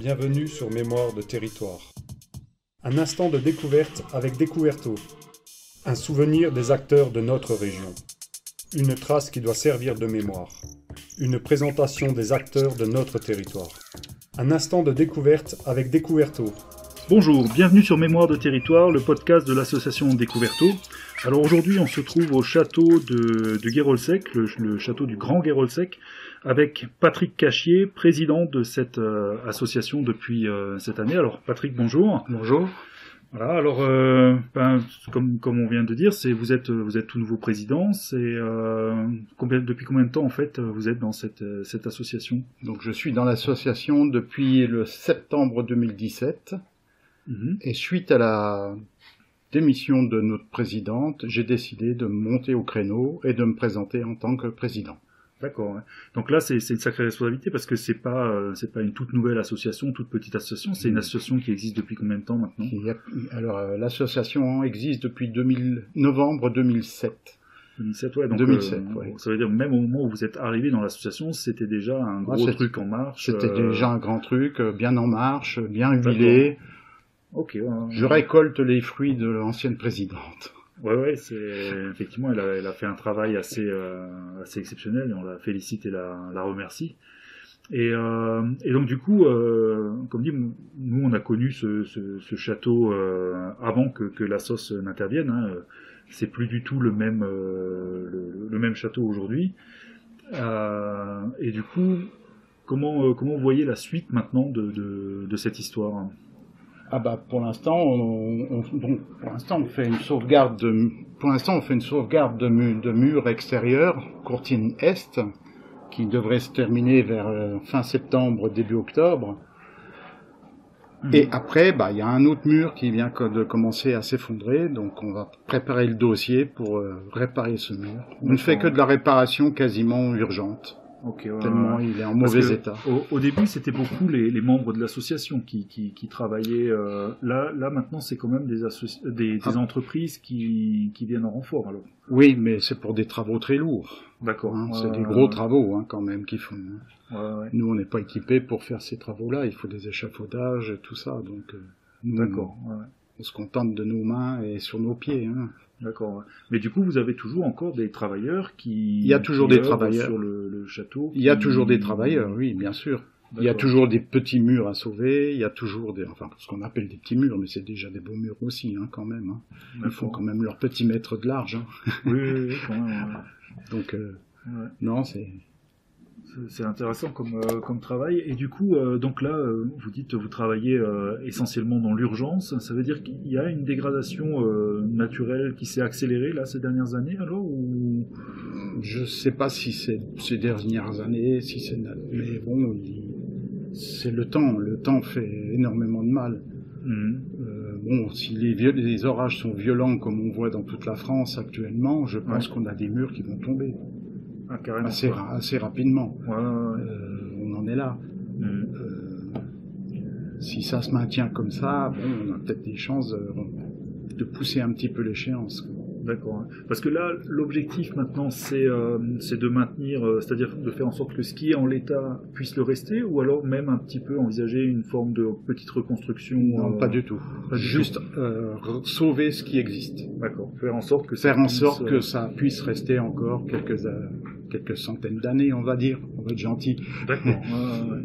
Bienvenue sur Mémoire de territoire. Un instant de découverte avec Découverto. Un souvenir des acteurs de notre région. Une trace qui doit servir de mémoire. Une présentation des acteurs de notre territoire. Un instant de découverte avec Découverto. Bonjour, bienvenue sur Mémoire de territoire, le podcast de l'association Découverto. Alors aujourd'hui, on se trouve au château de, de Guérolsec, le, le château du Grand Guérolsec, avec Patrick Cachier, président de cette euh, association depuis euh, cette année. Alors Patrick, bonjour. Bonjour. Voilà. Alors, euh, ben, comme comme on vient de dire, c'est vous êtes vous êtes tout nouveau président. C'est euh, combien depuis combien de temps en fait vous êtes dans cette cette association? Donc je suis dans l'association depuis le septembre 2017 Mhm. et suite à la démission de notre présidente, j'ai décidé de monter au créneau et de me présenter en tant que président. D'accord. Donc là, c'est une sacrée responsabilité parce que c'est pas euh, c'est pas une toute nouvelle association, toute petite association. C'est une Mhm. association qui existe depuis combien de temps maintenant? Alors euh, l'association existe depuis 2000 novembre 2007. 2007, ouais. Donc 2007, euh, ouais. ça veut dire même au moment où vous êtes arrivé dans l'association, c'était déjà un gros truc en marche. C'était déjà un grand truc, bien en marche, bien huilé. Ok. ouais, ouais. Je récolte les fruits de l'ancienne présidente. Ouais, ouais, c'est effectivement, elle a, elle a fait un travail assez, euh, assez exceptionnel et on la félicite et la, la remercie. Et, euh, et donc du coup, euh, comme dit, nous on a connu ce, ce, ce château avant que, que la sauce n'intervienne. Hein. C'est plus du tout le même, le, le même château aujourd'hui. Et du coup, comment, comment vous voyez la suite maintenant de, de, de cette histoire? Ah bah pour l'instant, on, on- donc, pour l'instant on fait une sauvegarde de, pour l'instant on fait une sauvegarde de, mu- de murs extérieurs, courtine est, qui devrait se terminer vers euh, fin septembre début octobre. Et après, bah il y a un autre mur qui vient de commencer à s'effondrer, donc on va préparer le dossier pour euh, réparer ce mur. On ne fait que de la réparation quasiment urgente, Ok, ouais, tellement ouais. il est en mauvais état. Au, au début, c'était beaucoup les, les membres de l'association qui, qui, qui travaillaient. euh, là, là, maintenant, c'est quand même des, Ah. entreprises qui, qui viennent en renfort. Alors, Oui, mais c'est pour des travaux très lourds. d'accord. hein, c'est des gros travaux hein, quand même qu'ils font. hein. Ouais. Nous, on n'est pas équipés pour faire ces travaux-là. Il faut des échafaudages, et tout ça. Donc, euh, D'accord. ouais. On se contente de nos mains et sur nos pieds. Hein. D'accord. Mais du coup, vous avez toujours encore des travailleurs qui. Il y a toujours des travailleurs. sur le, le château. Il y a toujours des travailleurs, oui, bien sûr. Il y a toujours des petits murs à sauver. Il y a toujours des, enfin, ce qu'on appelle des petits murs, mais c'est déjà des beaux murs aussi, hein, quand même. Hein. Ils font quand même leur petit mètre de large. Hein. Oui, oui, oui, quand même. ouais. Donc, euh, Ouais. non, c'est. C'est- intéressant comme, euh, comme travail. Et du coup, euh, donc là, euh, vous dites vous travaillez essentiellement dans l'urgence. Ça veut dire qu'il y a une dégradation naturelle qui s'est accélérée là ces dernières années alors ou? Je sais pas si c'est ces dernières années, si c'est, mais bon, c'est le temps. Le temps fait énormément de mal. Euh, bon, si les, les orages sont violents comme on voit dans toute la France actuellement, je pense Ouais. qu'on a des murs qui vont tomber Ah, assez, ra- assez rapidement. Ouais, ouais, ouais. Euh, on en est là. Mhm. Euh, si ça se maintient comme ça, bon, on a peut-être des chances de, de pousser un petit peu l'échéance. D'accord. Parce que là, l'objectif maintenant, c'est euh, de maintenir, euh, c'est-à-dire de faire en sorte que ce qui est en l'état puisse le rester, ou alors même un petit peu envisager une forme de petite reconstruction. Non, euh, pas du tout. pas du Juste sauver ce qui existe. D'accord. Faire en sorte que ça Faire en puisse, sorte euh, que ça puisse rester encore quelques, quelques centaines d'années, on va dire. On va être gentil. D'accord. ouais,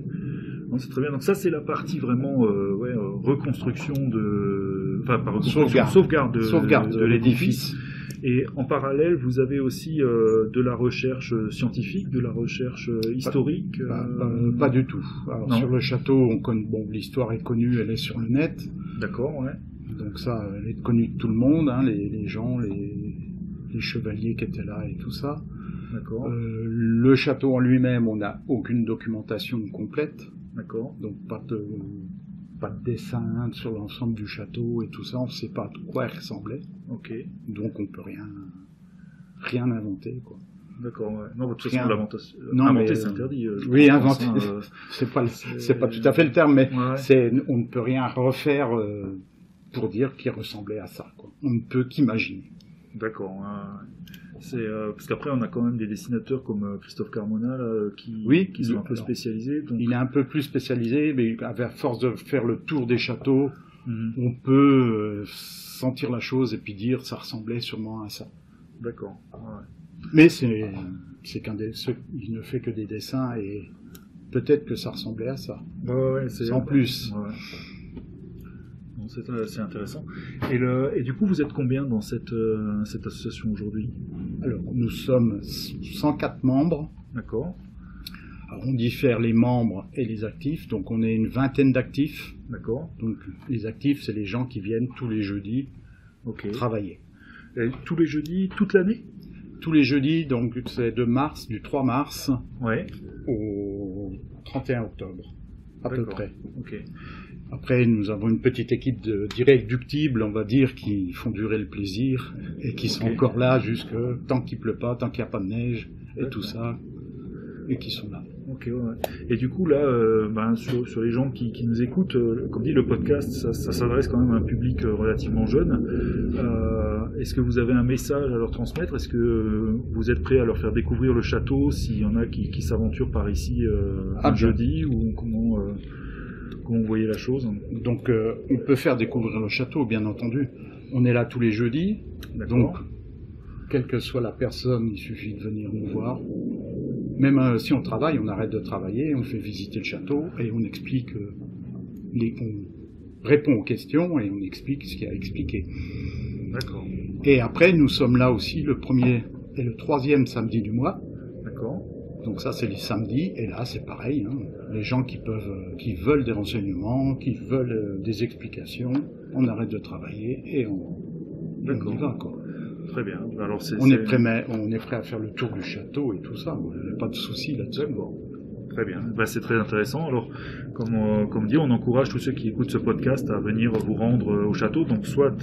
ouais, c'est très bien. Donc ça, c'est la partie vraiment euh, ouais, euh, reconstruction de, enfin reconstruction, Sauvegarde. sauvegarde de, Sauvegarde de de l'édifice. Et en parallèle, vous avez aussi euh, de la recherche scientifique, de la recherche historique. Pas, euh, du tout. Alors, sur le château, on connaît, bon, l'histoire est connue, elle est sur le net. D'accord, ouais. Donc ça, elle est connue de tout le monde, hein, les, les gens, les, les chevaliers qui étaient là et tout ça. Euh, le château en lui-même, on n'a aucune documentation complète, d'accord. donc pas de, pas de dessin sur l'ensemble du château et tout ça, on ne sait pas de quoi il ressemblait, Ok, donc on peut rien, rien inventer, quoi. d'accord. Ouais. Non, de toute façon, Non, inventer, c'est euh, interdit. euh, oui, inventer. hein, euh, C'est pas, C'est- pas tout à fait le terme, mais ouais. c'est, on ne peut rien refaire euh, pour dire qu'il ressemblait à ça, quoi. On ne peut qu'imaginer. D'accord. ouais. C'est euh, parce qu'après on a quand même des dessinateurs comme euh, Christophe Carmona là, euh, qui, Oui, qui sont un peu spécialisés. Donc... Il est un peu plus spécialisé, mais à force de faire le tour des châteaux, Mhm. on peut sentir la chose et puis dire ça ressemblait sûrement à ça. D'accord. Ouais. Mais c'est c'est qu'un des, il ne fait que des dessins et peut-être que ça ressemblait à ça, Ouais, ouais, ouais, c'est sans plus. Ouais. C'est intéressant. Et, le, et du coup, vous êtes combien dans cette, euh, cette association aujourd'hui? Alors nous sommes 104 membres. D'accord. Alors, on diffère les membres et les actifs, donc on est une vingtaine d'actifs. D'accord. Donc les actifs, c'est les gens qui viennent tous les jeudis travailler. Et tous les jeudis, toute l'année? Tous les jeudis, donc c'est de mars, du 3 mars Ouais. au 31 octobre, à peu près. Ok. Après, nous avons une petite équipe de- d'irréductibles, on va dire, qui font durer le plaisir et qui sont encore là jusque tant qu'il pleut pas, tant qu'il n'y a pas de neige et tout ça, et qui sont là. Ok, ouais. Et du coup, là, euh, ben, sur, sur les gens qui, qui nous écoutent, euh, comme dit, le podcast, ça, ça s'adresse quand même à un public euh, relativement jeune. Euh, Est-ce que vous avez un message à leur transmettre? Est-ce que vous êtes prêt à leur faire découvrir le château s'il y en a qui, qui s'aventurent par ici Ah, un bien. jeudi Ou comment, comment vous voyez la chose Donc, euh, on peut faire découvrir le château, bien entendu. On est là tous les jeudis, donc, quelle que soit la personne, il suffit de venir nous voir. Même euh, si on travaille, on arrête de travailler, on fait visiter le château et on explique, euh, les, on répond aux questions et on explique ce qu'il y a à expliquer. D'accord. Et après, nous sommes là aussi le premier et le troisième samedi du mois. D'accord. Donc ça, c'est les samedis. Et là, c'est pareil. hein. Les gens qui peuvent, euh, qui veulent des renseignements, qui veulent euh, des explications, on arrête de travailler et on, on y va. Quoi. Très bien. Alors, c'est, On est, c'est- prêt, mais on est prêt à faire le tour du château et tout ça. Il n'y a pas de souci là-dessus. Très bien. Ben, c'est très intéressant. Alors, comme, euh, comme dit, on encourage tous ceux qui écoutent ce podcast à venir vous rendre euh, au château. Donc, soit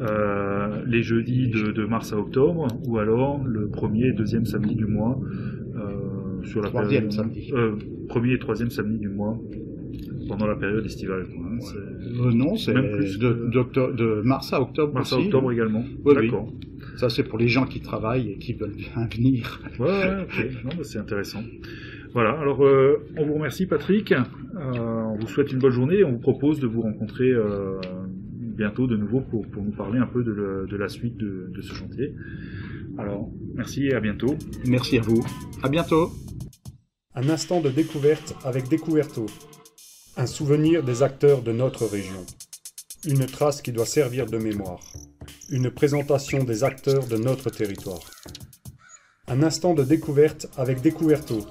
euh, les jeudis de, de mars à octobre, ou alors le premier et deuxième samedi du mois. Sur la Troisième période- samedi. euh, premier et troisième samedi du mois pendant la période estivale. quoi, hein. Euh, non, c'est Même plus de, d'octo- de mars à octobre mars à octobre également. Oui, oui. D'accord. Ça, c'est pour les gens qui travaillent et qui veulent bien venir. Ouais, ouais, ok. Non, bah, c'est intéressant. Voilà, alors euh, on vous remercie Patrick, Euh, on vous souhaite une bonne journée et on vous propose de vous rencontrer euh, bientôt de nouveau pour, pour nous parler un peu de, le- de la suite de, de ce chantier. Alors, merci et à bientôt. Merci à vous. À bientôt. Un instant de découverte avec Découverto. Un souvenir des acteurs de notre région. Une trace qui doit servir de mémoire. Une présentation des acteurs de notre territoire. Un instant de découverte avec Découverto.